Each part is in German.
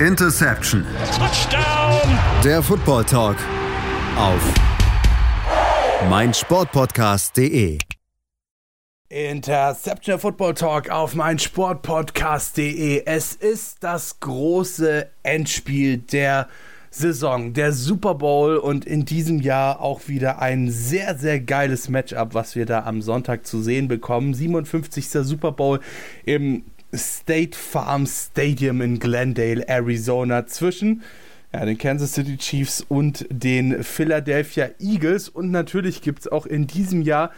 Interception. Touchdown. Der Football Talk auf meinsportpodcast.de. Interception Football Talk auf meinsportpodcast.de. Es ist das große Endspiel der Saison, der Super Bowl und in diesem Jahr auch wieder ein sehr, sehr geiles Matchup, was wir da am Sonntag zu sehen bekommen. 57. Super Bowl im State Farm Stadium in Glendale, Arizona zwischen ja, den Kansas City Chiefs und den Philadelphia Eagles. Und natürlich gibt es auch in diesem Jahr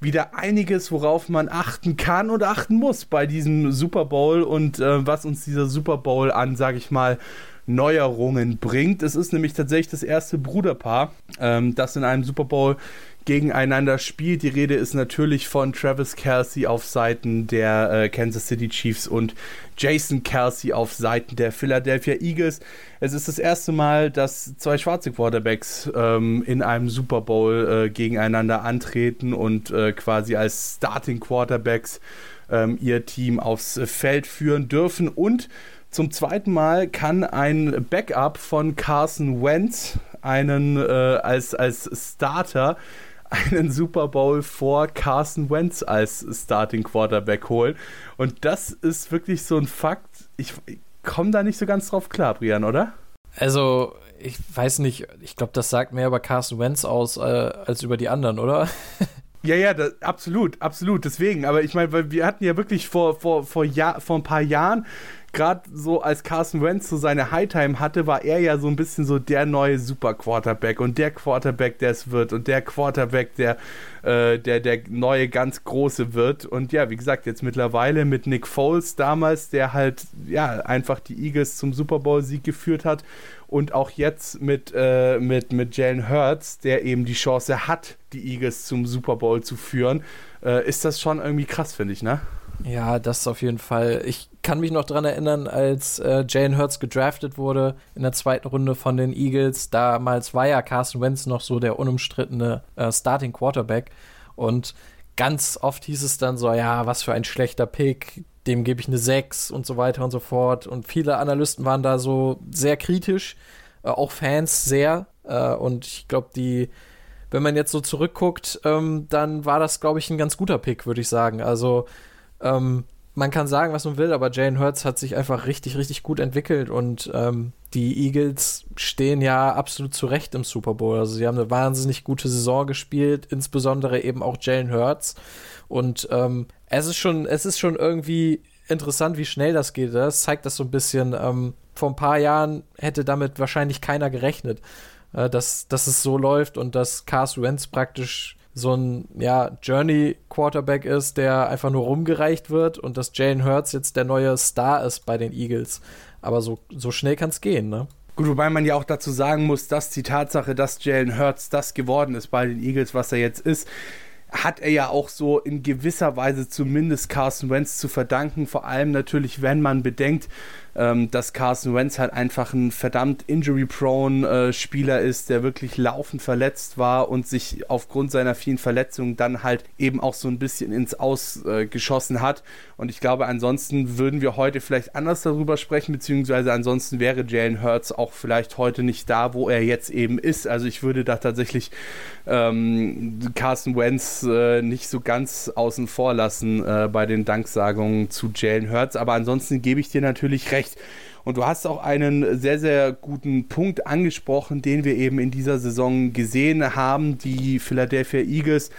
wieder einiges, worauf man achten kann und achten muss bei diesem Super Bowl und äh, was uns dieser Super Bowl an, sage ich mal, Neuerungen bringt. Es ist nämlich tatsächlich das erste Bruderpaar, ähm, das in einem Super Bowl gegeneinander spielt. Die Rede ist natürlich von Travis Kelsey auf Seiten der äh, Kansas City Chiefs und Jason Kelsey auf Seiten der Philadelphia Eagles. Es ist das erste Mal, dass zwei schwarze Quarterbacks ähm, in einem Super Bowl äh, gegeneinander antreten und äh, quasi als Starting Quarterbacks ähm, ihr Team aufs Feld führen dürfen und zum zweiten Mal kann ein Backup von Carson Wentz einen äh, als, als Starter einen Super Bowl vor Carson Wentz als Starting Quarterback holen. Und das ist wirklich so ein Fakt. Ich, ich komme da nicht so ganz drauf klar, Brian, oder? Also, ich weiß nicht, ich glaube, das sagt mehr über Carson Wentz aus äh, als über die anderen, oder? Ja, ja, das, absolut, absolut. Deswegen, aber ich meine, weil wir hatten ja wirklich vor, vor, vor, Jahr, vor ein paar Jahren gerade so als Carson Wentz so seine Hightime hatte, war er ja so ein bisschen so der neue Super Quarterback und der Quarterback, der es wird und der Quarterback, der, äh, der der neue ganz große wird. Und ja, wie gesagt, jetzt mittlerweile mit Nick Foles damals, der halt ja einfach die Eagles zum Super Bowl-Sieg geführt hat und auch jetzt mit, äh, mit, mit Jalen Hurts, der eben die Chance hat, die Eagles zum Super Bowl zu führen, äh, ist das schon irgendwie krass, finde ich, ne? Ja, das auf jeden Fall. Ich kann mich noch daran erinnern, als äh, Jalen Hurts gedraftet wurde in der zweiten Runde von den Eagles. Damals war ja Carson Wentz noch so der unumstrittene äh, Starting Quarterback. Und ganz oft hieß es dann so, ja, was für ein schlechter Pick, dem gebe ich eine 6 und so weiter und so fort. Und viele Analysten waren da so sehr kritisch, äh, auch Fans sehr. Äh, und ich glaube, die, wenn man jetzt so zurückguckt, ähm, dann war das, glaube ich, ein ganz guter Pick, würde ich sagen. Also ähm, man kann sagen, was man will, aber Jane Hurts hat sich einfach richtig, richtig gut entwickelt und ähm, die Eagles stehen ja absolut zurecht im Super Bowl. Also sie haben eine wahnsinnig gute Saison gespielt, insbesondere eben auch Jalen Hurts. Und ähm, es ist schon, es ist schon irgendwie interessant, wie schnell das geht. Das zeigt das so ein bisschen. Ähm, vor ein paar Jahren hätte damit wahrscheinlich keiner gerechnet, äh, dass, dass es so läuft und dass Carson Wentz praktisch so ein ja, Journey-Quarterback ist, der einfach nur rumgereicht wird und dass Jalen Hurts jetzt der neue Star ist bei den Eagles. Aber so, so schnell kann es gehen, ne? Gut, wobei man ja auch dazu sagen muss, dass die Tatsache, dass Jalen Hurts das geworden ist bei den Eagles, was er jetzt ist, hat er ja auch so in gewisser Weise zumindest Carson Wentz zu verdanken. Vor allem natürlich, wenn man bedenkt, ähm, dass Carson Wentz halt einfach ein verdammt injury-prone äh, Spieler ist, der wirklich laufend verletzt war und sich aufgrund seiner vielen Verletzungen dann halt eben auch so ein bisschen ins Aus äh, geschossen hat. Und ich glaube, ansonsten würden wir heute vielleicht anders darüber sprechen, beziehungsweise ansonsten wäre Jalen Hurts auch vielleicht heute nicht da, wo er jetzt eben ist. Also ich würde da tatsächlich ähm, Carson Wentz äh, nicht so ganz außen vor lassen äh, bei den Danksagungen zu Jalen Hurts. Aber ansonsten gebe ich dir natürlich recht recht. Und du hast auch einen sehr, sehr guten Punkt angesprochen, den wir eben in dieser Saison gesehen haben. Die Philadelphia Eagles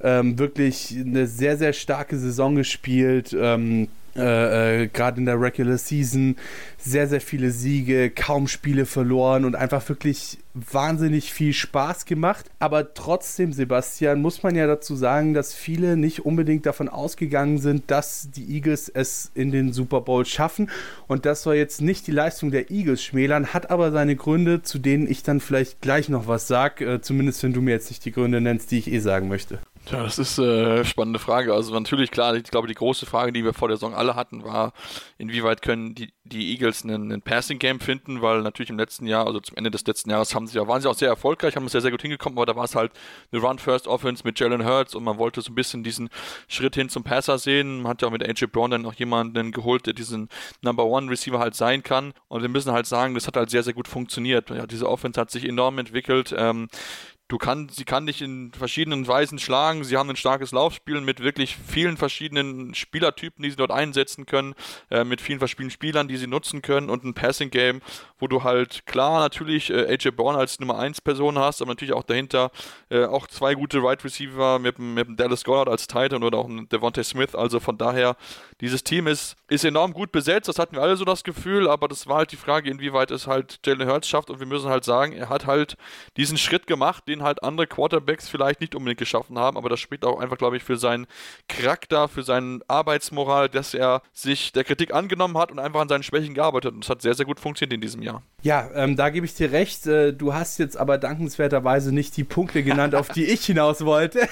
ähm, wirklich eine sehr, sehr starke Saison gespielt. Ähm, äh, äh, gerade in der Regular Season sehr, sehr viele Siege, kaum Spiele verloren und einfach wirklich wahnsinnig viel Spaß gemacht. Aber trotzdem, Sebastian, muss man ja dazu sagen, dass viele nicht unbedingt davon ausgegangen sind, dass die Eagles es in den Super Bowl schaffen. Und das soll jetzt nicht die Leistung der Eagles schmälern, hat aber seine Gründe, zu denen ich dann vielleicht gleich noch was sage. Äh, zumindest wenn du mir jetzt nicht die Gründe nennst, die ich eh sagen möchte. Ja, das ist eine äh, spannende Frage. Also natürlich, klar, ich glaube, die große Frage, die wir vor der Saison alle hatten, war, inwieweit können die, die Eagles einen, einen Passing-Game finden, weil natürlich im letzten Jahr, also zum Ende des letzten Jahres, haben sie ja, waren sie auch sehr erfolgreich, haben es sehr, sehr gut hingekommen, aber da war es halt eine Run-First-Offense mit Jalen Hurts und man wollte so ein bisschen diesen Schritt hin zum Passer sehen. Man hat ja auch mit AJ Brown dann noch jemanden geholt, der diesen Number-One-Receiver halt sein kann. Und wir müssen halt sagen, das hat halt sehr, sehr gut funktioniert. Ja, diese Offense hat sich enorm entwickelt. Ähm, du kann, sie kann dich in verschiedenen Weisen schlagen. Sie haben ein starkes Laufspiel mit wirklich vielen verschiedenen Spielertypen, die sie dort einsetzen können, äh, mit vielen verschiedenen Spielern, die sie nutzen können und ein Passing Game, wo du halt klar natürlich äh, AJ Brown als Nummer 1 Person hast, aber natürlich auch dahinter äh, auch zwei gute Wide Receiver mit, mit dem Dallas Goddard als Titan oder auch ein Devontae Smith. Also von daher, dieses Team ist, ist enorm gut besetzt. Das hatten wir alle so das Gefühl, aber das war halt die Frage, inwieweit es halt Jalen Hurts schafft und wir müssen halt sagen, er hat halt diesen Schritt gemacht, den halt andere Quarterbacks vielleicht nicht unbedingt geschaffen haben, aber das spricht auch einfach, glaube ich, für seinen Charakter, für seine Arbeitsmoral, dass er sich der Kritik angenommen hat und einfach an seinen Schwächen gearbeitet. Und das hat sehr, sehr gut funktioniert in diesem Jahr. Ja, ähm, da gebe ich dir recht. Äh, du hast jetzt aber dankenswerterweise nicht die Punkte genannt, auf die ich hinaus wollte.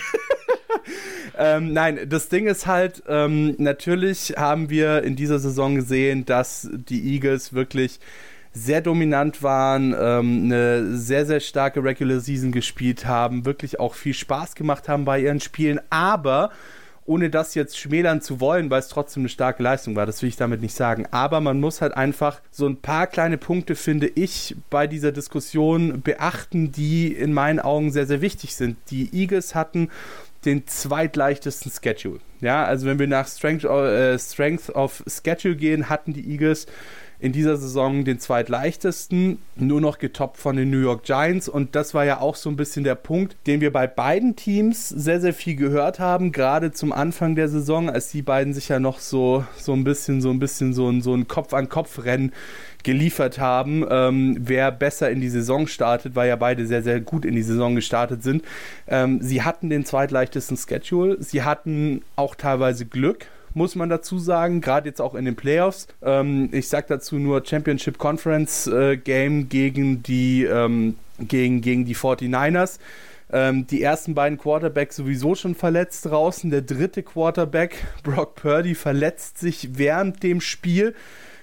ähm, nein, das Ding ist halt, ähm, natürlich haben wir in dieser Saison gesehen, dass die Eagles wirklich sehr dominant waren, ähm, eine sehr, sehr starke Regular Season gespielt haben, wirklich auch viel Spaß gemacht haben bei ihren Spielen, aber ohne das jetzt schmälern zu wollen, weil es trotzdem eine starke Leistung war, das will ich damit nicht sagen. Aber man muss halt einfach so ein paar kleine Punkte, finde ich, bei dieser Diskussion beachten, die in meinen Augen sehr, sehr wichtig sind. Die Eagles hatten den zweitleichtesten Schedule. Ja, also wenn wir nach Strength, äh, Strength of Schedule gehen, hatten die Eagles in dieser Saison den zweitleichtesten, nur noch getoppt von den New York Giants. Und das war ja auch so ein bisschen der Punkt, den wir bei beiden Teams sehr, sehr viel gehört haben, gerade zum Anfang der Saison, als die beiden sich ja noch so, so ein bisschen, so ein bisschen so ein, so ein Kopf-an-Kopf-Rennen geliefert haben, ähm, wer besser in die Saison startet, weil ja beide sehr, sehr gut in die Saison gestartet sind. Ähm, sie hatten den zweitleichtesten Schedule, sie hatten auch teilweise Glück, muss man dazu sagen, gerade jetzt auch in den Playoffs. Ähm, ich sage dazu nur Championship Conference äh, Game gegen die, ähm, gegen, gegen die 49ers. Ähm, die ersten beiden Quarterbacks sowieso schon verletzt draußen. Der dritte Quarterback, Brock Purdy, verletzt sich während dem Spiel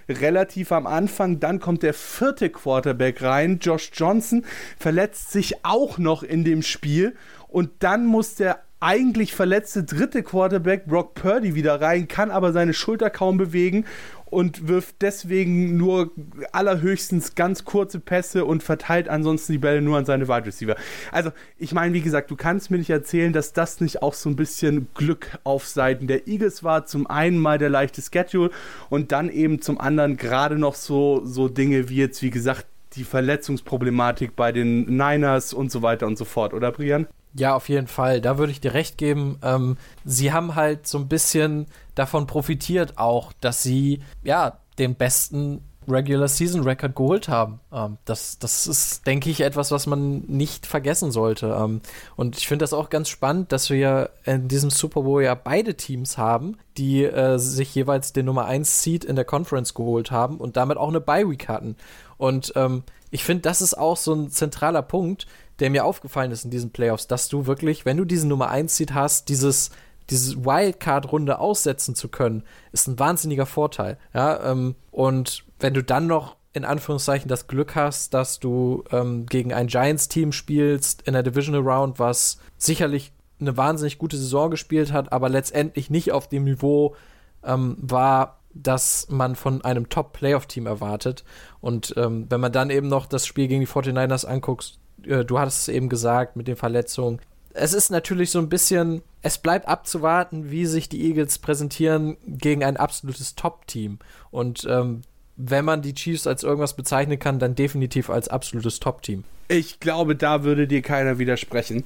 relativ am Anfang. Dann kommt der vierte Quarterback rein, Josh Johnson, verletzt sich auch noch in dem Spiel. Und dann muss der eigentlich verletzte dritte Quarterback Brock Purdy wieder rein, kann aber seine Schulter kaum bewegen und wirft deswegen nur allerhöchstens ganz kurze Pässe und verteilt ansonsten die Bälle nur an seine Wide Receiver. Also, ich meine, wie gesagt, du kannst mir nicht erzählen, dass das nicht auch so ein bisschen Glück auf Seiten der Eagles war. Zum einen mal der leichte Schedule und dann eben zum anderen gerade noch so, so Dinge wie jetzt, wie gesagt, die Verletzungsproblematik bei den Niners und so weiter und so fort, oder Brian? Ja, auf jeden Fall. Da würde ich dir recht geben. Ähm, sie haben halt so ein bisschen davon profitiert auch, dass sie ja den besten Regular Season Record geholt haben. Ähm, das, das ist, denke ich, etwas, was man nicht vergessen sollte. Ähm, und ich finde das auch ganz spannend, dass wir in diesem Super Bowl ja beide Teams haben, die äh, sich jeweils den Nummer 1 Seed in der Conference geholt haben und damit auch eine Bye Week hatten. Und ähm, ich finde, das ist auch so ein zentraler Punkt, der mir aufgefallen ist in diesen Playoffs, dass du wirklich, wenn du diesen Nummer 1 Seed hast, dieses diese Wildcard-Runde aussetzen zu können, ist ein wahnsinniger Vorteil. Ja, ähm, und wenn du dann noch in Anführungszeichen das Glück hast, dass du ähm, gegen ein Giants-Team spielst in der Divisional Round, was sicherlich eine wahnsinnig gute Saison gespielt hat, aber letztendlich nicht auf dem Niveau ähm, war, das man von einem Top-Playoff-Team erwartet. Und ähm, wenn man dann eben noch das Spiel gegen die 49ers anguckt, äh, du hattest es eben gesagt, mit den Verletzungen. Es ist natürlich so ein bisschen, es bleibt abzuwarten, wie sich die Eagles präsentieren gegen ein absolutes Top-Team. Und ähm, wenn man die Chiefs als irgendwas bezeichnen kann, dann definitiv als absolutes Top-Team. Ich glaube, da würde dir keiner widersprechen.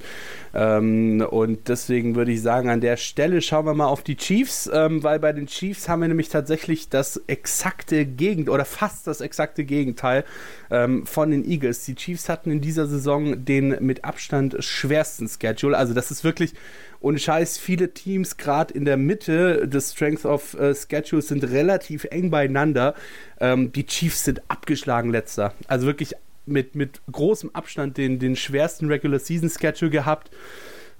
Ähm, und deswegen würde ich sagen, an der Stelle schauen wir mal auf die Chiefs, ähm, weil bei den Chiefs haben wir nämlich tatsächlich das exakte Gegenteil oder fast das exakte Gegenteil ähm, von den Eagles. Die Chiefs hatten in dieser Saison den mit Abstand schwersten Schedule. Also das ist wirklich ohne Scheiß, viele Teams gerade in der Mitte des Strength of äh, Schedules sind relativ eng beieinander. Ähm, die Chiefs sind abgeschlagen letzter. Also wirklich mit, mit großem Abstand den, den schwersten Regular Season Schedule gehabt.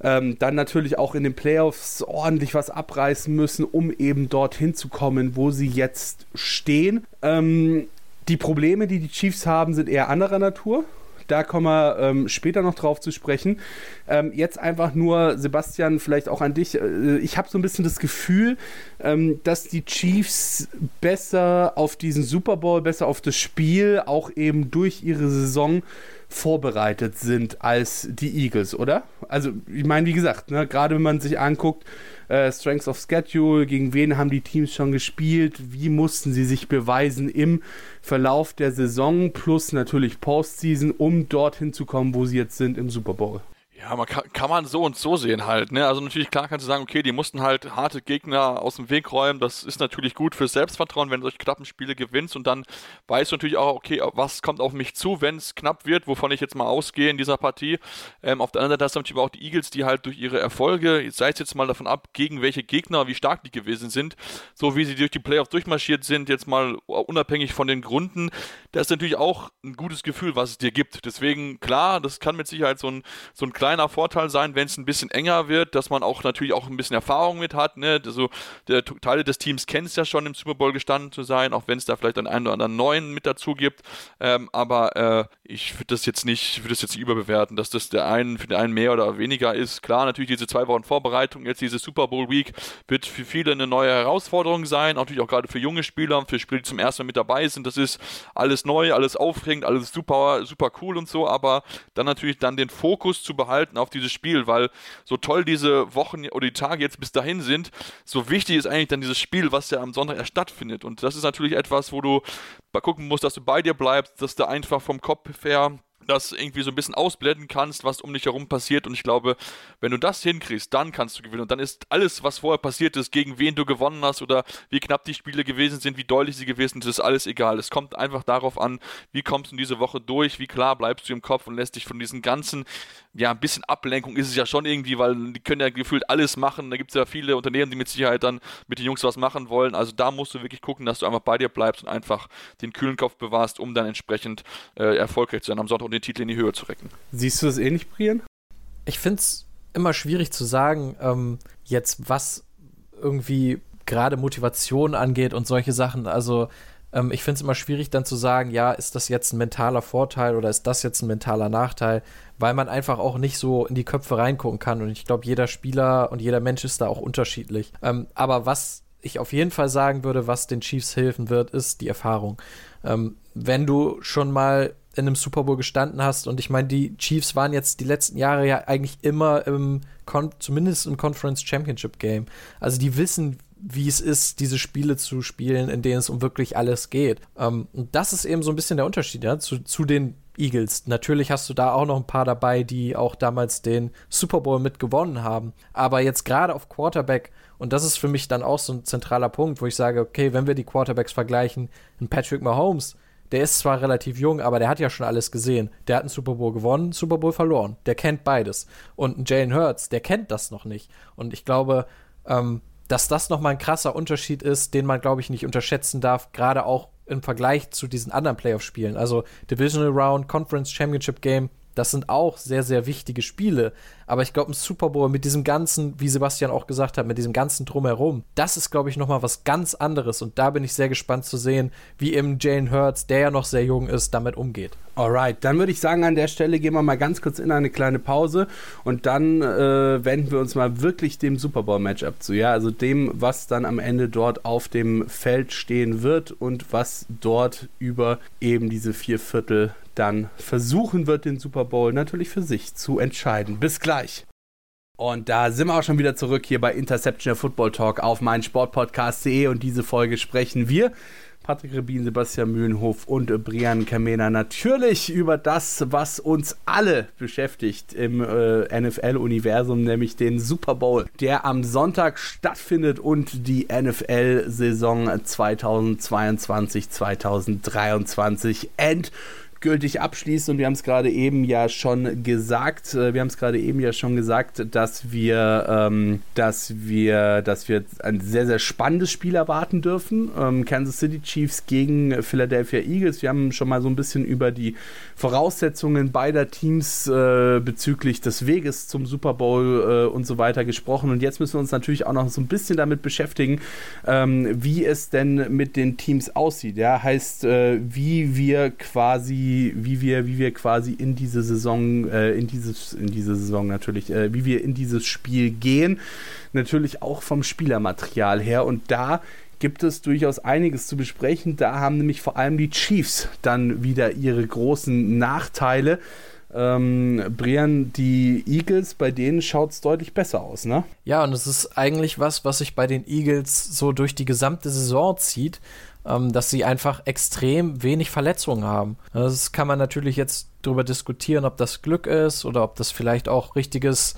ähm, dann natürlich auch in den Playoffs ordentlich was abreißen müssen, um eben dorthin zu kommen, wo sie jetzt stehen. Ähm, die Probleme, die die Chiefs haben, sind eher anderer Natur. Da kommen wir ähm, später noch drauf zu sprechen. Ähm, jetzt einfach nur, Sebastian, vielleicht auch an dich. Äh, ich habe so ein bisschen das Gefühl, ähm, dass die Chiefs besser auf diesen Super Bowl, besser auf das Spiel, auch eben durch ihre Saison vorbereitet sind als die Eagles, oder? Also, ich meine, wie gesagt, ne, gerade wenn man sich anguckt, äh, Strengths of Schedule, gegen wen haben die Teams schon gespielt, wie mussten sie sich beweisen im Verlauf der Saison, plus natürlich Postseason, um dorthin zu kommen, wo sie jetzt sind im Super Bowl. Ja, man kann, kann man so und so sehen halt. Ne? Also natürlich klar kannst du sagen, okay, die mussten halt harte Gegner aus dem Weg räumen. Das ist natürlich gut fürs Selbstvertrauen, wenn du solche knappen Spiele gewinnst und dann weißt du natürlich auch, okay, was kommt auf mich zu, wenn es knapp wird, wovon ich jetzt mal ausgehe in dieser Partie. Ähm, auf der anderen Seite hast du natürlich auch die Eagles, die halt durch ihre Erfolge, sei es jetzt mal davon ab, gegen welche Gegner, wie stark die gewesen sind, so wie sie durch die Playoffs durchmarschiert sind, jetzt mal unabhängig von den Gründen, das ist natürlich auch ein gutes Gefühl, was es dir gibt. Deswegen, klar, das kann mit Sicherheit so ein, so ein kleiner Vorteil sein, wenn es ein bisschen enger wird, dass man auch natürlich auch ein bisschen Erfahrung mit hat. Ne? Also, der, Teile des Teams kennen es ja schon, im Super Bowl gestanden zu sein, auch wenn es da vielleicht einen oder anderen neuen mit dazu gibt. Ähm, aber äh, ich würde das jetzt nicht, ich würde das jetzt nicht überbewerten, dass das der einen für den einen mehr oder weniger ist. Klar, natürlich diese zwei Wochen Vorbereitung, jetzt diese Super Bowl Week wird für viele eine neue Herausforderung sein, natürlich auch gerade für junge Spieler, für Spieler, die zum ersten Mal mit dabei sind. Das ist alles neu, alles aufregend, alles super, super cool und so, aber dann natürlich dann den Fokus zu behalten auf dieses Spiel, weil so toll diese Wochen oder die Tage jetzt bis dahin sind, so wichtig ist eigentlich dann dieses Spiel, was ja am Sonntag erst stattfindet. Und das ist natürlich etwas, wo du gucken musst, dass du bei dir bleibst, dass du einfach vom Kopf her das irgendwie so ein bisschen ausblenden kannst, was um dich herum passiert. Und ich glaube, wenn du das hinkriegst, dann kannst du gewinnen. Und dann ist alles, was vorher passiert ist, gegen wen du gewonnen hast oder wie knapp die Spiele gewesen sind, wie deutlich sie gewesen sind, ist alles egal. Es kommt einfach darauf an, wie kommst du in diese Woche durch, wie klar bleibst du im Kopf und lässt dich von diesen ganzen, ja, ein bisschen Ablenkung ist es ja schon irgendwie, weil die können ja gefühlt alles machen. Da gibt es ja viele Unternehmen, die mit Sicherheit dann mit den Jungs was machen wollen. Also da musst du wirklich gucken, dass du einfach bei dir bleibst und einfach den kühlen Kopf bewahrst, um dann entsprechend äh, erfolgreich zu sein am Sonntag den Titel in die Höhe zu recken. Siehst du das ähnlich, Brian? Ich finde es immer schwierig zu sagen, ähm, jetzt was irgendwie gerade Motivation angeht und solche Sachen. Also ähm, ich finde es immer schwierig dann zu sagen, ja, ist das jetzt ein mentaler Vorteil oder ist das jetzt ein mentaler Nachteil, weil man einfach auch nicht so in die Köpfe reingucken kann. Und ich glaube, jeder Spieler und jeder Mensch ist da auch unterschiedlich. Ähm, aber was ich auf jeden Fall sagen würde, was den Chiefs helfen wird, ist die Erfahrung. Ähm, wenn du schon mal in einem Super Bowl gestanden hast. Und ich meine, die Chiefs waren jetzt die letzten Jahre ja eigentlich immer im, Con zumindest im Conference Championship Game. Also die wissen, wie es ist, diese Spiele zu spielen, in denen es um wirklich alles geht. Ähm, und das ist eben so ein bisschen der Unterschied, ja, zu, zu den Eagles. Natürlich hast du da auch noch ein paar dabei, die auch damals den Super Bowl mit gewonnen haben. Aber jetzt gerade auf Quarterback, und das ist für mich dann auch so ein zentraler Punkt, wo ich sage, okay, wenn wir die Quarterbacks vergleichen, ein Patrick Mahomes, der ist zwar relativ jung, aber der hat ja schon alles gesehen. Der hat einen Super Bowl gewonnen, Super Bowl verloren. Der kennt beides. Und ein Jalen Hurts, der kennt das noch nicht. Und ich glaube, ähm, dass das nochmal ein krasser Unterschied ist, den man, glaube ich, nicht unterschätzen darf, gerade auch im Vergleich zu diesen anderen Playoff-Spielen. Also Divisional Round, Conference Championship Game, das sind auch sehr, sehr wichtige Spiele. Aber ich glaube, ein Super Bowl mit diesem ganzen, wie Sebastian auch gesagt hat, mit diesem ganzen Drumherum, das ist, glaube ich, nochmal was ganz anderes. Und da bin ich sehr gespannt zu sehen, wie eben Jane Hurts, der ja noch sehr jung ist, damit umgeht. Alright, dann würde ich sagen, an der Stelle gehen wir mal ganz kurz in eine kleine Pause und dann äh, wenden wir uns mal wirklich dem Super Bowl-Matchup zu. Ja, also dem, was dann am Ende dort auf dem Feld stehen wird und was dort über eben diese vier Viertel dann versuchen wird, den Super Bowl natürlich für sich zu entscheiden. Bis gleich. Und da sind wir auch schon wieder zurück hier bei Interception Football Talk auf meinen Sportpodcast.de und diese Folge sprechen wir Patrick Rebin, Sebastian Mühlenhof und Brian Kamena natürlich über das, was uns alle beschäftigt im äh, NFL-Universum, nämlich den Super Bowl, der am Sonntag stattfindet und die NFL-Saison 2022-2023 end endgültig abschließt. Und wir haben es gerade eben ja schon gesagt, äh, wir haben es gerade eben ja schon gesagt, dass wir, ähm, dass wir, dass wir ein sehr, sehr spannendes Spiel erwarten dürfen. Ähm, Kansas City Chiefs gegen Philadelphia Eagles. Wir haben schon mal so ein bisschen über die Voraussetzungen beider Teams äh, bezüglich des Weges zum Super Bowl äh, und so weiter gesprochen. Und jetzt müssen wir uns natürlich auch noch so ein bisschen damit beschäftigen, ähm, wie es denn mit den Teams aussieht. Ja, heißt, äh, wie wir quasi, wie wir, wie wir quasi in diese Saison, äh, in dieses, in diese Saison natürlich, äh, wie wir in dieses Spiel gehen. Natürlich auch vom Spielermaterial her. Und da gibt es durchaus einiges zu besprechen. Da haben nämlich vor allem die Chiefs dann wieder ihre großen Nachteile. Ähm, Brian, die Eagles, bei denen schaut es deutlich besser aus, ne? Ja, und es ist eigentlich was, was sich bei den Eagles so durch die gesamte Saison zieht, ähm, dass sie einfach extrem wenig Verletzungen haben. Das kann man natürlich jetzt darüber diskutieren, ob das Glück ist oder ob das vielleicht auch richtiges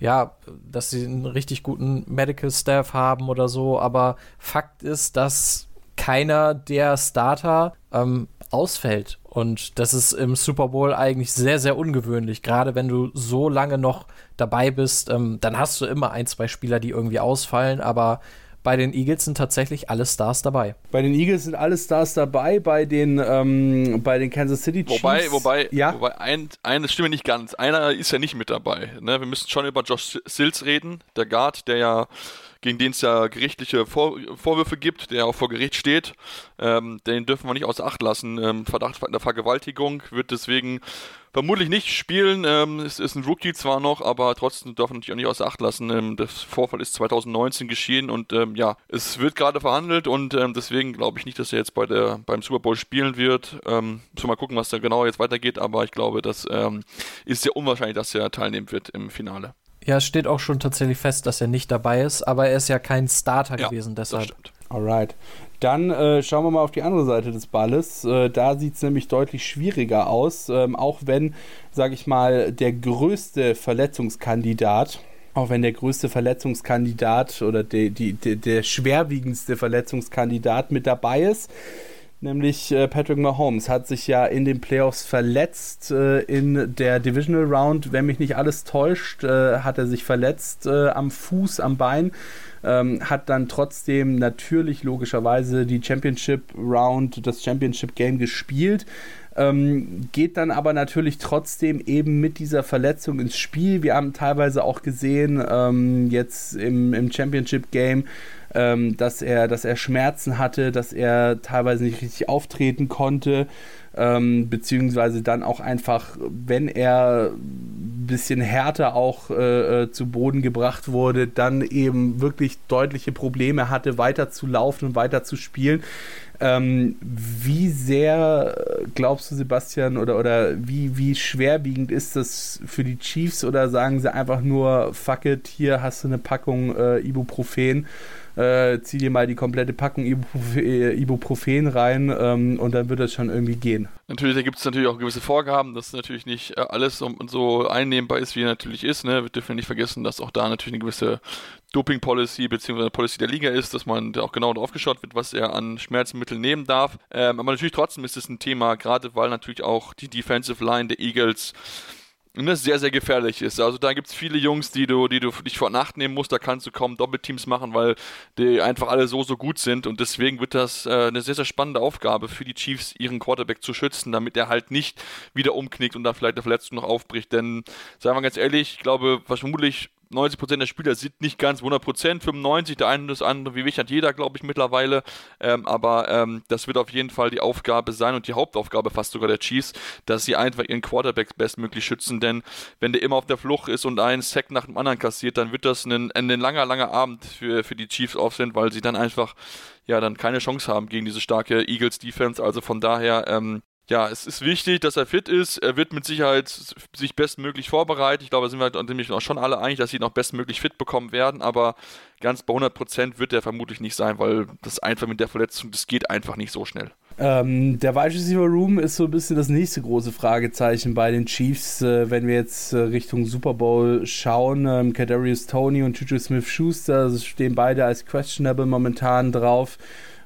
ja, dass sie einen richtig guten Medical Staff haben oder so, aber Fakt ist, dass keiner der Starter ähm, ausfällt. Und das ist im Super Bowl eigentlich sehr, sehr ungewöhnlich. Gerade wenn du so lange noch dabei bist, ähm, dann hast du immer ein, zwei Spieler, die irgendwie ausfallen, aber bei den Eagles sind tatsächlich alle Stars dabei. Bei den Eagles sind alle Stars dabei, bei den, ähm, bei den Kansas City Chiefs. Wobei, wobei, ja? wobei ein, eine Stimme nicht ganz. Einer ist ja nicht mit dabei. Ne? Wir müssen schon über Josh Sills reden, der Guard, der ja gegen den es ja gerichtliche Vor Vorwürfe gibt, der auch vor Gericht steht. Ähm, den dürfen wir nicht außer Acht lassen. Ähm, Verdacht der Vergewaltigung wird deswegen vermutlich nicht spielen. Ähm, es ist ein Rookie zwar noch, aber trotzdem darf man natürlich auch nicht außer Acht lassen. Ähm, das Vorfall ist 2019 geschehen und ähm, ja, es wird gerade verhandelt und ähm, deswegen glaube ich nicht, dass er jetzt bei der, beim Super Bowl spielen wird. Ähm, müssen wir mal gucken, was da genau jetzt weitergeht, aber ich glaube, das ähm, ist sehr unwahrscheinlich, dass er teilnehmen wird im Finale. Ja, es steht auch schon tatsächlich fest, dass er nicht dabei ist, aber er ist ja kein Starter ja, gewesen, deshalb. Das stimmt. Alright. Dann äh, schauen wir mal auf die andere Seite des Balles. Äh, da sieht es nämlich deutlich schwieriger aus, ähm, auch wenn, sage ich mal, der größte Verletzungskandidat, auch wenn der größte Verletzungskandidat oder die, die, die, der schwerwiegendste Verletzungskandidat mit dabei ist nämlich äh, Patrick Mahomes hat sich ja in den Playoffs verletzt äh, in der Divisional Round. Wenn mich nicht alles täuscht, äh, hat er sich verletzt am Fuß, am Bein. Ähm, hat dann trotzdem natürlich logischerweise die Championship Round, das Championship Game gespielt. Ähm, geht dann aber natürlich trotzdem eben mit dieser Verletzung ins Spiel. Wir haben teilweise auch gesehen, ähm, jetzt im, im Championship Game, ähm, dass, er, dass er Schmerzen hatte, dass er teilweise nicht richtig auftreten konnte, ähm, beziehungsweise dann auch einfach, wenn er ein bisschen härter auch äh, äh, zu Boden gebracht wurde, dann eben wirklich deutliche Probleme hatte, weiter zu laufen und weiter zu spielen. Ähm, wie sehr glaubst du, Sebastian, oder, oder wie, wie schwerwiegend ist das für die Chiefs oder sagen sie einfach nur, fuck it, hier hast du eine Packung äh, Ibuprofen äh, zieh dir mal die komplette Packung Ibuprofen rein ähm, und dann wird das schon irgendwie gehen. Natürlich, da gibt es natürlich auch gewisse Vorgaben, dass natürlich nicht äh, alles so, so, einnehmbar ist, wie er natürlich ist. Ne? Wir dürfen nicht vergessen, dass auch da natürlich eine gewisse Doping-Policy bzw. Policy der Liga ist, dass man da auch genau drauf geschaut wird, was er an Schmerzmitteln nehmen darf. Ähm, aber natürlich trotzdem ist es ein Thema, gerade weil natürlich auch die Defensive Line der Eagles ne, sehr, sehr gefährlich ist. Also da gibt es viele Jungs, die du, die du dich vor Nacht nehmen musst, da kannst du kaum Doppelteams machen, weil die einfach alle so, so gut sind und deswegen wird das äh, eine sehr, sehr spannende Aufgabe für die Chiefs, ihren Quarterback zu schützen, damit er halt nicht wieder umknickt und da vielleicht eine Verletzung noch aufbricht, denn sagen wir ganz ehrlich, ich glaube, was vermutlich 90% der Spieler sind nicht ganz 100%, 95%, der eine das andere, wie mich hat jeder, glaube ich, mittlerweile. Ähm, aber ähm, das wird auf jeden Fall die Aufgabe sein und die Hauptaufgabe fast sogar der Chiefs, dass sie einfach ihren Quarterback bestmöglich schützen. Denn wenn der immer auf der Flucht ist und einen Sack nach dem anderen kassiert, dann wird das ein, ein langer, langer Abend für, für die Chiefs aufsehen, weil sie dann einfach ja dann keine Chance haben gegen diese starke Eagles Defense. Also von daher ähm, ja, es ist wichtig, dass er fit ist. Er wird mit Sicherheit sich bestmöglich vorbereiten. Ich glaube, da sind wir nämlich auch schon alle einig, dass sie ihn auch bestmöglich fit bekommen werden. Aber ganz bei 100% wird er vermutlich nicht sein, weil das einfach mit der Verletzung, das geht einfach nicht so schnell. Ähm, der Wide Receiver Room ist so ein bisschen das nächste große Fragezeichen bei den Chiefs, äh, wenn wir jetzt äh, Richtung Super Bowl schauen. Ähm, Kadarius Tony und Juju Smith-Schuster stehen beide als questionable momentan drauf.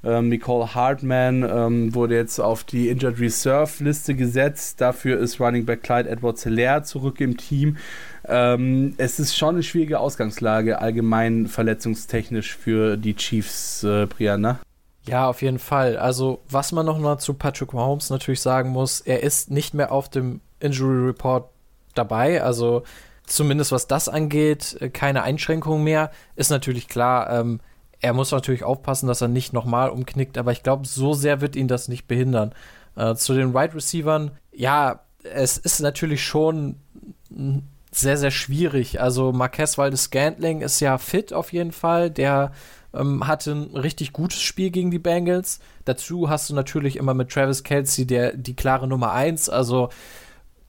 Ähm, Nicole Hartman ähm, wurde jetzt auf die Injured Reserve Liste gesetzt. Dafür ist Running Back Clyde Edwards Hilaire zurück im Team. Ähm, es ist schon eine schwierige Ausgangslage allgemein verletzungstechnisch für die Chiefs, äh, Brianna. Ja, auf jeden Fall. Also, was man noch mal zu Patrick Mahomes natürlich sagen muss, er ist nicht mehr auf dem Injury Report dabei. Also, zumindest was das angeht, äh, keine Einschränkungen mehr. Ist natürlich klar, ähm, er muss natürlich aufpassen, dass er nicht nochmal umknickt, aber ich glaube, so sehr wird ihn das nicht behindern. Äh, zu den Wide right Receivern, ja, es ist natürlich schon sehr, sehr schwierig. Also Marquez Valdes Scantling ist ja fit auf jeden Fall. Der ähm, hatte ein richtig gutes Spiel gegen die Bengals. Dazu hast du natürlich immer mit Travis Kelsey der, die klare Nummer 1. Also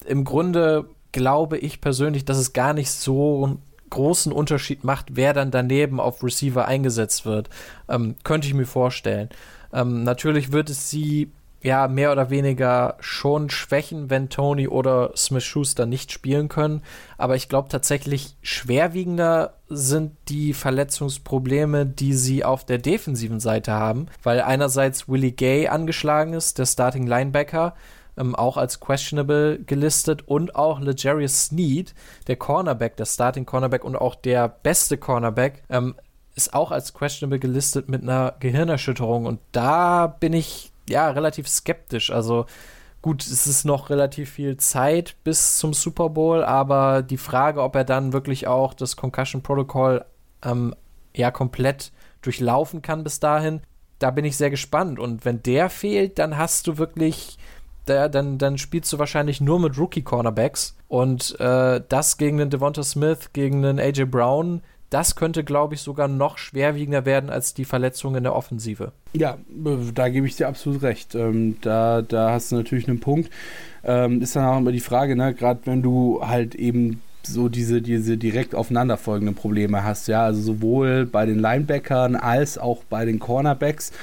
im Grunde glaube ich persönlich, dass es gar nicht so großen Unterschied macht, wer dann daneben auf Receiver eingesetzt wird. Ähm, könnte ich mir vorstellen. Ähm, natürlich wird es sie ja mehr oder weniger schon schwächen, wenn Tony oder Smith Schuster nicht spielen können. Aber ich glaube tatsächlich schwerwiegender sind die Verletzungsprobleme, die sie auf der defensiven Seite haben, weil einerseits Willie Gay angeschlagen ist, der Starting Linebacker, ähm, auch als questionable gelistet und auch Legarius Sneed, der Cornerback, der Starting Cornerback und auch der beste Cornerback, ähm, ist auch als questionable gelistet mit einer Gehirnerschütterung und da bin ich ja relativ skeptisch. Also gut, es ist noch relativ viel Zeit bis zum Super Bowl, aber die Frage, ob er dann wirklich auch das Concussion Protocol ähm, ja komplett durchlaufen kann bis dahin, da bin ich sehr gespannt. Und wenn der fehlt, dann hast du wirklich, da, dann, dann spielst du wahrscheinlich nur mit Rookie-Cornerbacks. Und äh, das gegen den Devonta Smith, gegen den AJ Brown, das könnte, glaube ich, sogar noch schwerwiegender werden als die Verletzung in der Offensive. Ja, da gebe ich dir absolut recht. Ähm, da, da hast du natürlich einen Punkt. Ähm, ist dann auch immer die Frage, ne, gerade wenn du halt eben so diese, diese direkt aufeinanderfolgenden Probleme hast, ja, also sowohl bei den Linebackern als auch bei den Cornerbacks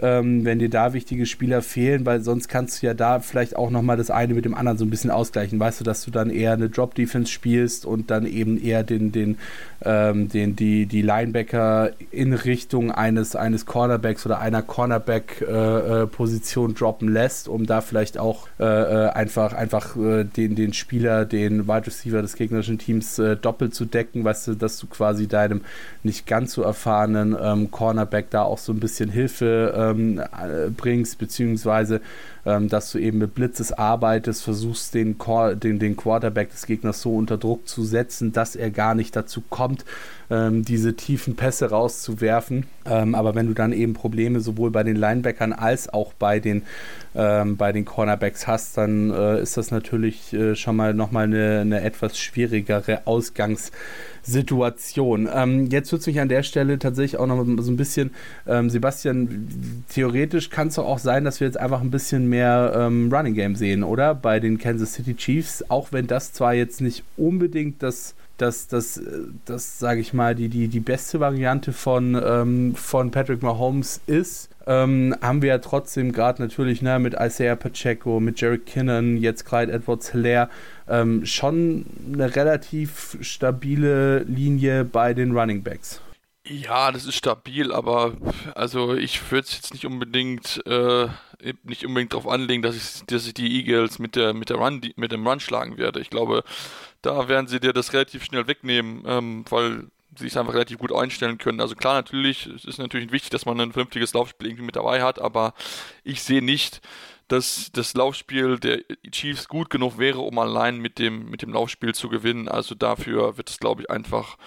ähm, wenn dir da wichtige Spieler fehlen, weil sonst kannst du ja da vielleicht auch nochmal das eine mit dem anderen so ein bisschen ausgleichen. Weißt du, dass du dann eher eine Drop-Defense spielst und dann eben eher den, den, ähm, den, die, die Linebacker in Richtung eines, eines Cornerbacks oder einer Cornerback-Position äh, äh droppen lässt, um da vielleicht auch äh, äh, einfach, einfach äh, den, den Spieler, den Wide Receiver des gegnerischen Teams äh, doppelt zu decken, weißt du, dass du quasi deinem nicht ganz so erfahrenen ähm, Cornerback da auch so ein bisschen Hilfe ähm, äh, bringst, beziehungsweise ähm, dass du eben mit Blitzes arbeitest, versuchst den, den, den Quarterback des Gegners so unter Druck zu setzen, dass er gar nicht dazu kommt, ähm, diese tiefen Pässe rauszuwerfen. Ähm, aber wenn du dann eben Probleme sowohl bei den Linebackern als auch bei den, ähm, bei den Cornerbacks hast, dann äh, ist das natürlich äh, schon mal nochmal eine, eine etwas schwierigere Ausgangssituation. Ähm, jetzt wird es mich an der Stelle tatsächlich auch noch so ein bisschen, ähm, Sebastian, theoretisch kann es doch auch sein, dass wir jetzt einfach ein bisschen mehr ähm, Running Game sehen, oder? Bei den Kansas City Chiefs, auch wenn das zwar jetzt nicht unbedingt das das, das, das sage ich mal, die, die, die beste Variante von, ähm, von Patrick Mahomes ist, ähm, haben wir ja trotzdem gerade natürlich ne, mit Isaiah Pacheco, mit Jerry Kinnan, jetzt Clyde Edwards Hilaire, ähm, schon eine relativ stabile Linie bei den Running Backs. Ja, das ist stabil, aber also ich würde es jetzt nicht unbedingt äh, nicht unbedingt darauf anlegen, dass ich, dass ich die Eagles mit der mit der Run mit dem Run schlagen werde. Ich glaube, da werden sie dir das relativ schnell wegnehmen, ähm, weil sie sich einfach relativ gut einstellen können. Also klar, natürlich, es ist natürlich wichtig, dass man ein vernünftiges Laufspiel irgendwie mit dabei hat, aber ich sehe nicht, dass das Laufspiel der Chiefs gut genug wäre, um allein mit dem, mit dem Laufspiel zu gewinnen. Also dafür wird es, glaube ich, einfach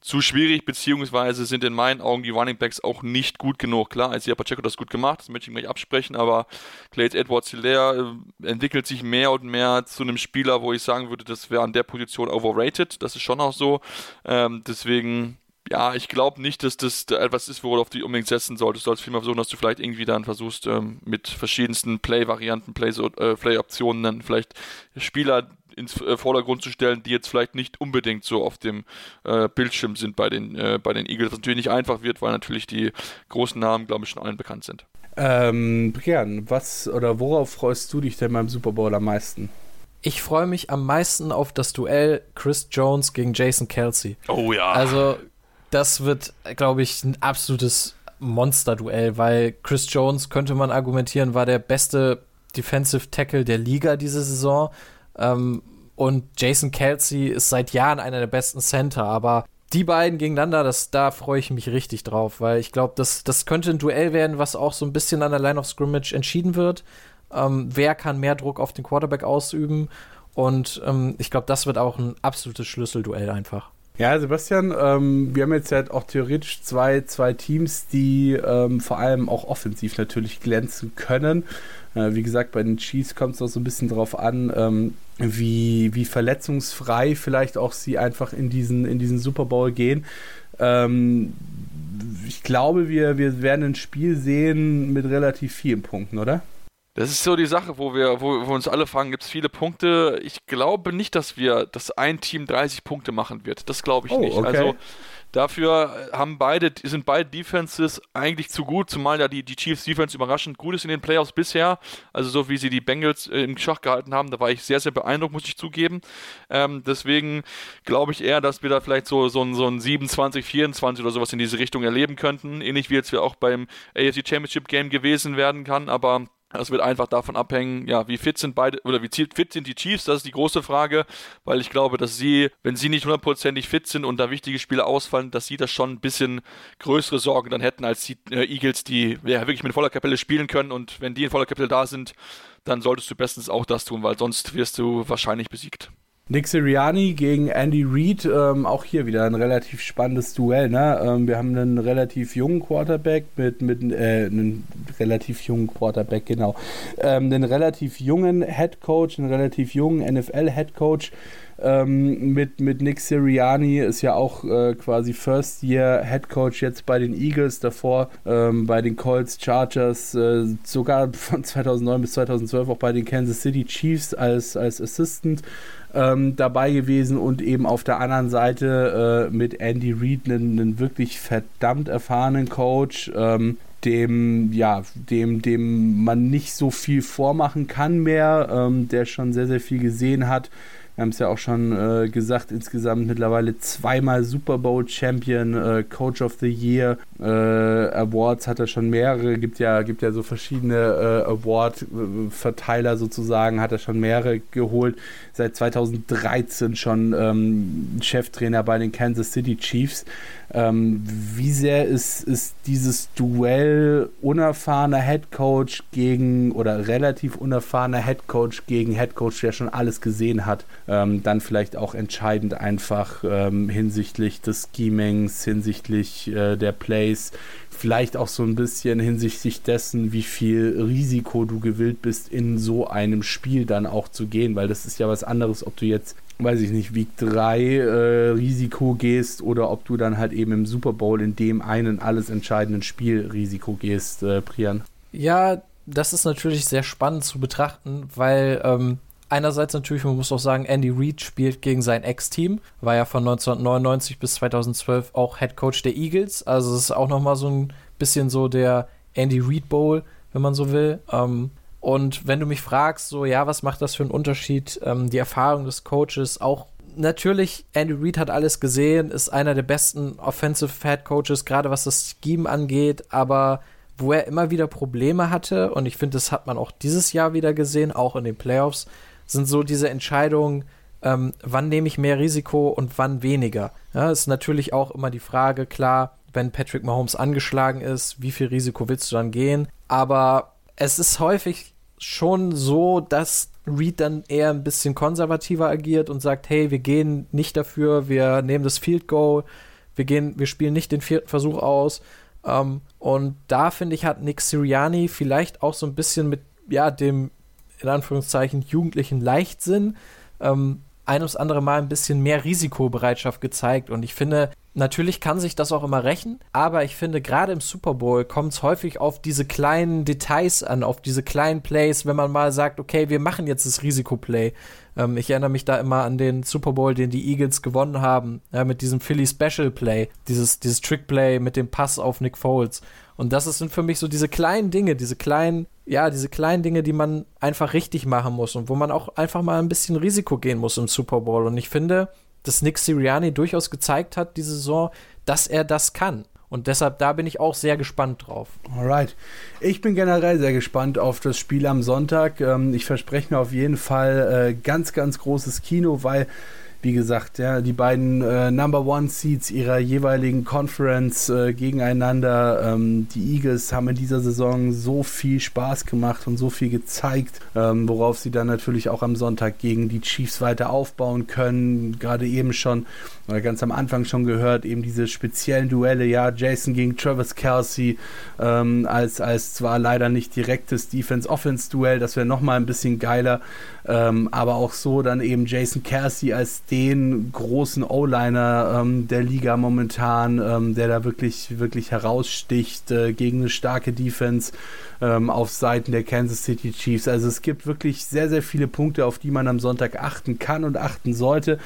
zu schwierig, beziehungsweise sind in meinen Augen die Running Backs auch nicht gut genug. Klar, Isaiah Pacheco das gut gemacht, das möchte ich ihm gleich absprechen, aber Clay Edwards Hilaire äh, entwickelt sich mehr und mehr zu einem Spieler, wo ich sagen würde, das wäre an der Position overrated. Das ist schon auch so. Ähm, deswegen ja, ich glaube nicht, dass das etwas ist, worauf du unbedingt setzen solltest. Du sollst vielmehr versuchen, dass du vielleicht irgendwie dann versuchst, ähm, mit verschiedensten Play-Varianten, Play-Optionen Play dann vielleicht Spieler ins äh, Vordergrund zu stellen, die jetzt vielleicht nicht unbedingt so auf dem äh, Bildschirm sind bei den, äh, bei den Eagles. Was natürlich nicht einfach wird, weil natürlich die großen Namen, glaube ich, schon allen bekannt sind. Ähm, Brian, was oder worauf freust du dich denn beim Super Bowl am meisten? Ich freue mich am meisten auf das Duell Chris Jones gegen Jason Kelsey. Oh ja. Also, das wird, glaube ich, ein absolutes Monsterduell, weil Chris Jones, könnte man argumentieren, war der beste Defensive Tackle der Liga diese Saison. Ähm, und Jason Kelsey ist seit Jahren einer der besten Center, aber die beiden gegeneinander, das, da freue ich mich richtig drauf, weil ich glaube, das, das könnte ein Duell werden, was auch so ein bisschen an der Line of Scrimmage entschieden wird. Ähm, wer kann mehr Druck auf den Quarterback ausüben? Und ähm, ich glaube, das wird auch ein absolutes Schlüsselduell einfach. Ja, Sebastian, ähm, wir haben jetzt halt auch theoretisch zwei, zwei Teams, die ähm, vor allem auch offensiv natürlich glänzen können. Äh, wie gesagt, bei den Chiefs kommt es auch so ein bisschen drauf an, ähm, wie, wie verletzungsfrei vielleicht auch sie einfach in diesen, in diesen Super Bowl gehen. Ähm, ich glaube, wir, wir werden ein Spiel sehen mit relativ vielen Punkten, oder? Das ist so die Sache, wo wir, wo, wo uns alle fragen, gibt es viele Punkte? Ich glaube nicht, dass wir, dass ein Team 30 Punkte machen wird. Das glaube ich oh, nicht. Okay. Also dafür haben beide, sind beide Defenses eigentlich zu gut, zumal ja die, die Chiefs Defense überraschend gut ist in den Playoffs bisher. Also so wie sie die Bengals äh, im Schach gehalten haben, da war ich sehr, sehr beeindruckt, muss ich zugeben. Ähm, deswegen glaube ich eher, dass wir da vielleicht so, so, ein, so ein 27, 24 oder sowas in diese Richtung erleben könnten. Ähnlich wie jetzt wir auch beim AFC Championship Game gewesen werden kann, aber es wird einfach davon abhängen, ja, wie fit sind beide oder wie fit sind die Chiefs, das ist die große Frage, weil ich glaube, dass sie, wenn sie nicht hundertprozentig fit sind und da wichtige Spiele ausfallen, dass sie das schon ein bisschen größere Sorgen dann hätten als die äh, Eagles, die ja, wirklich mit voller Kapelle spielen können und wenn die in voller Kapelle da sind, dann solltest du bestens auch das tun, weil sonst wirst du wahrscheinlich besiegt. Nick Sirianni gegen Andy Reid, ähm, auch hier wieder ein relativ spannendes Duell. Ne? Ähm, wir haben einen relativ jungen Quarterback mit, mit äh, einen relativ jungen Quarterback, genau. Ähm, einen relativ jungen Head Coach, einen relativ jungen NFL Head Coach. Ähm, mit, mit Nick Sirianni ist ja auch äh, quasi First Year Head Coach jetzt bei den Eagles, davor ähm, bei den Colts, Chargers, äh, sogar von 2009 bis 2012 auch bei den Kansas City Chiefs als, als Assistant ähm, dabei gewesen und eben auf der anderen Seite äh, mit Andy Reid einen, einen, wirklich verdammt erfahrenen Coach, ähm, dem, ja, dem, dem man nicht so viel vormachen kann mehr, ähm, der schon sehr, sehr viel gesehen hat, wir haben es ja auch schon äh, gesagt, insgesamt mittlerweile zweimal Super Bowl Champion, äh, Coach of the Year, äh, Awards hat er schon mehrere, gibt ja, gibt ja so verschiedene äh, Award-Verteiler sozusagen, hat er schon mehrere geholt. Seit 2013 schon ähm, Cheftrainer bei den Kansas City Chiefs. Ähm, wie sehr ist, ist dieses Duell unerfahrener Headcoach gegen oder relativ unerfahrener Headcoach gegen Headcoach, der schon alles gesehen hat, ähm, dann vielleicht auch entscheidend einfach ähm, hinsichtlich des Schemings, hinsichtlich äh, der Plays, vielleicht auch so ein bisschen hinsichtlich dessen, wie viel Risiko du gewillt bist, in so einem Spiel dann auch zu gehen, weil das ist ja was anderes, ob du jetzt weiß ich nicht, Week 3 äh, Risiko gehst oder ob du dann halt eben im Super Bowl in dem einen alles entscheidenden Spiel Risiko gehst, äh, Prian. Ja, das ist natürlich sehr spannend zu betrachten, weil ähm, einerseits natürlich, man muss auch sagen, Andy Reid spielt gegen sein Ex-Team, war ja von 1999 bis 2012 auch Head Coach der Eagles, also es ist auch nochmal so ein bisschen so der Andy Reid Bowl, wenn man so will. Ähm, und wenn du mich fragst, so, ja, was macht das für einen Unterschied? Ähm, die Erfahrung des Coaches, auch natürlich, Andy Reid hat alles gesehen, ist einer der besten Offensive Head Coaches, gerade was das Scheme angeht, aber wo er immer wieder Probleme hatte, und ich finde, das hat man auch dieses Jahr wieder gesehen, auch in den Playoffs, sind so diese Entscheidungen, ähm, wann nehme ich mehr Risiko und wann weniger. Ja, ist natürlich auch immer die Frage, klar, wenn Patrick Mahomes angeschlagen ist, wie viel Risiko willst du dann gehen? Aber es ist häufig schon so, dass Reed dann eher ein bisschen konservativer agiert und sagt, hey, wir gehen nicht dafür, wir nehmen das Field Goal, wir gehen, wir spielen nicht den vierten Versuch aus. Ähm, und da finde ich, hat Nick Siriani vielleicht auch so ein bisschen mit, ja, dem in Anführungszeichen jugendlichen Leichtsinn ähm, ein ums andere Mal ein bisschen mehr Risikobereitschaft gezeigt. Und ich finde, Natürlich kann sich das auch immer rächen, aber ich finde, gerade im Super Bowl kommt es häufig auf diese kleinen Details an, auf diese kleinen Plays, wenn man mal sagt, okay, wir machen jetzt das Risikoplay. Ähm, ich erinnere mich da immer an den Super Bowl, den die Eagles gewonnen haben, ja, mit diesem Philly Special Play, dieses, dieses Trick Play mit dem Pass auf Nick Foles. Und das sind für mich so diese kleinen Dinge, diese kleinen, ja, diese kleinen Dinge, die man einfach richtig machen muss und wo man auch einfach mal ein bisschen Risiko gehen muss im Super Bowl. Und ich finde, dass Nick Sirianni durchaus gezeigt hat, diese Saison, dass er das kann. Und deshalb, da bin ich auch sehr gespannt drauf. Alright. Ich bin generell sehr gespannt auf das Spiel am Sonntag. Ähm, ich verspreche mir auf jeden Fall äh, ganz, ganz großes Kino, weil wie gesagt, ja, die beiden äh, Number One Seeds ihrer jeweiligen Conference äh, gegeneinander. Ähm, die Eagles haben in dieser Saison so viel Spaß gemacht und so viel gezeigt, ähm, worauf sie dann natürlich auch am Sonntag gegen die Chiefs weiter aufbauen können. Gerade eben schon, oder ganz am Anfang schon gehört, eben diese speziellen Duelle, ja, Jason gegen Travis Kelsey, ähm, als, als zwar leider nicht direktes Defense-Offense-Duell, das wäre nochmal ein bisschen geiler, ähm, aber auch so dann eben Jason Kelsey als den großen O-Liner ähm, der Liga momentan, ähm, der da wirklich, wirklich heraussticht äh, gegen eine starke Defense ähm, auf Seiten der Kansas City Chiefs. Also es gibt wirklich sehr, sehr viele Punkte, auf die man am Sonntag achten kann und achten sollte.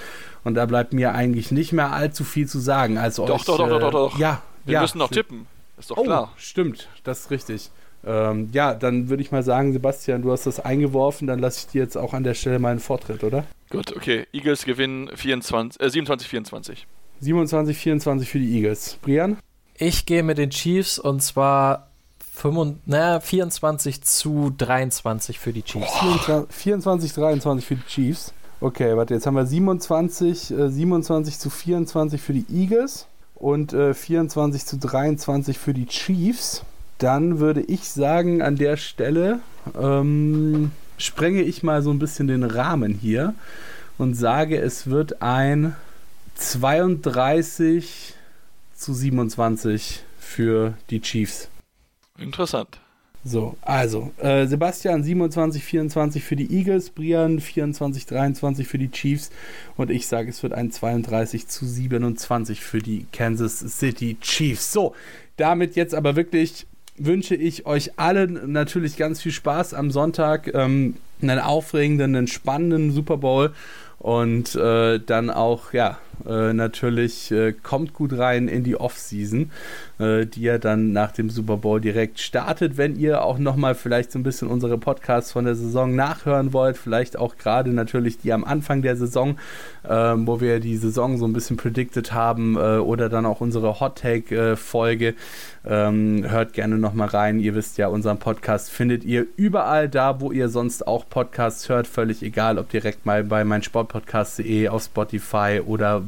Und da bleibt mir eigentlich nicht mehr allzu viel zu sagen. Also doch, euch, doch, doch, doch, doch, doch. Ja, wir ja. müssen noch tippen. Ist doch oh, klar. Stimmt, das ist richtig. Ähm, ja, dann würde ich mal sagen, Sebastian, du hast das eingeworfen, dann lasse ich dir jetzt auch an der Stelle meinen Vortritt, oder? Gut, okay. Eagles gewinnen 24, äh, 27, 24. 27, 24 für die Eagles. Brian? Ich gehe mit den Chiefs und zwar 25, na, 24 zu 23 für die Chiefs. 24, 24, 23 für die Chiefs. Okay, warte, jetzt haben wir 27, äh, 27 zu 24 für die Eagles und äh, 24 zu 23 für die Chiefs. Dann würde ich sagen, an der Stelle ähm, sprenge ich mal so ein bisschen den Rahmen hier und sage, es wird ein 32 zu 27 für die Chiefs. Interessant. So, also äh, Sebastian 27, 24 für die Eagles, Brian 24, 23 für die Chiefs und ich sage, es wird ein 32 zu 27 für die Kansas City Chiefs. So, damit jetzt aber wirklich wünsche ich euch allen natürlich ganz viel Spaß am Sonntag, ähm, einen aufregenden, einen spannenden Super Bowl und äh, dann auch, ja, äh, natürlich äh, kommt gut rein in die Offseason, äh, die ja dann nach dem Super Bowl direkt startet. Wenn ihr auch nochmal vielleicht so ein bisschen unsere Podcasts von der Saison nachhören wollt, vielleicht auch gerade natürlich die am Anfang der Saison, ähm, wo wir die Saison so ein bisschen predicted haben äh, oder dann auch unsere Hot Take Folge, ähm, hört gerne nochmal rein. Ihr wisst ja, unseren Podcast findet ihr überall da, wo ihr sonst auch Podcasts hört, völlig egal, ob direkt mal bei meinsportpodcast.de auf Spotify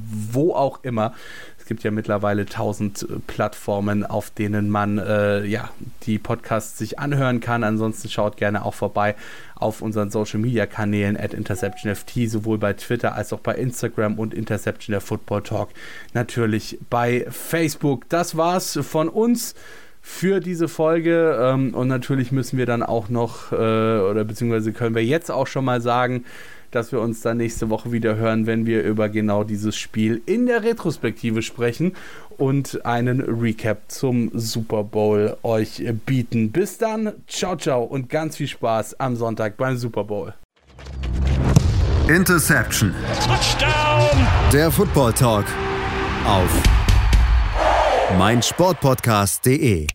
wo auch immer. Es gibt ja mittlerweile tausend Plattformen, auf denen man äh, ja, die Podcasts sich anhören kann. Ansonsten schaut gerne auch vorbei auf unseren Social Media Kanälen at InterceptionFT, sowohl bei Twitter als auch bei Instagram und Interception der Football Talk. Natürlich bei Facebook. Das war's von uns für diese Folge. Ähm, und natürlich müssen wir dann auch noch, äh, oder beziehungsweise können wir jetzt auch schon mal sagen, dass wir uns dann nächste Woche wieder hören, wenn wir über genau dieses Spiel in der Retrospektive sprechen und einen Recap zum Super Bowl euch bieten. Bis dann, ciao, ciao und ganz viel Spaß am Sonntag beim Super Bowl. Interception. Touchdown. Der Football Talk auf meinsportpodcast.de.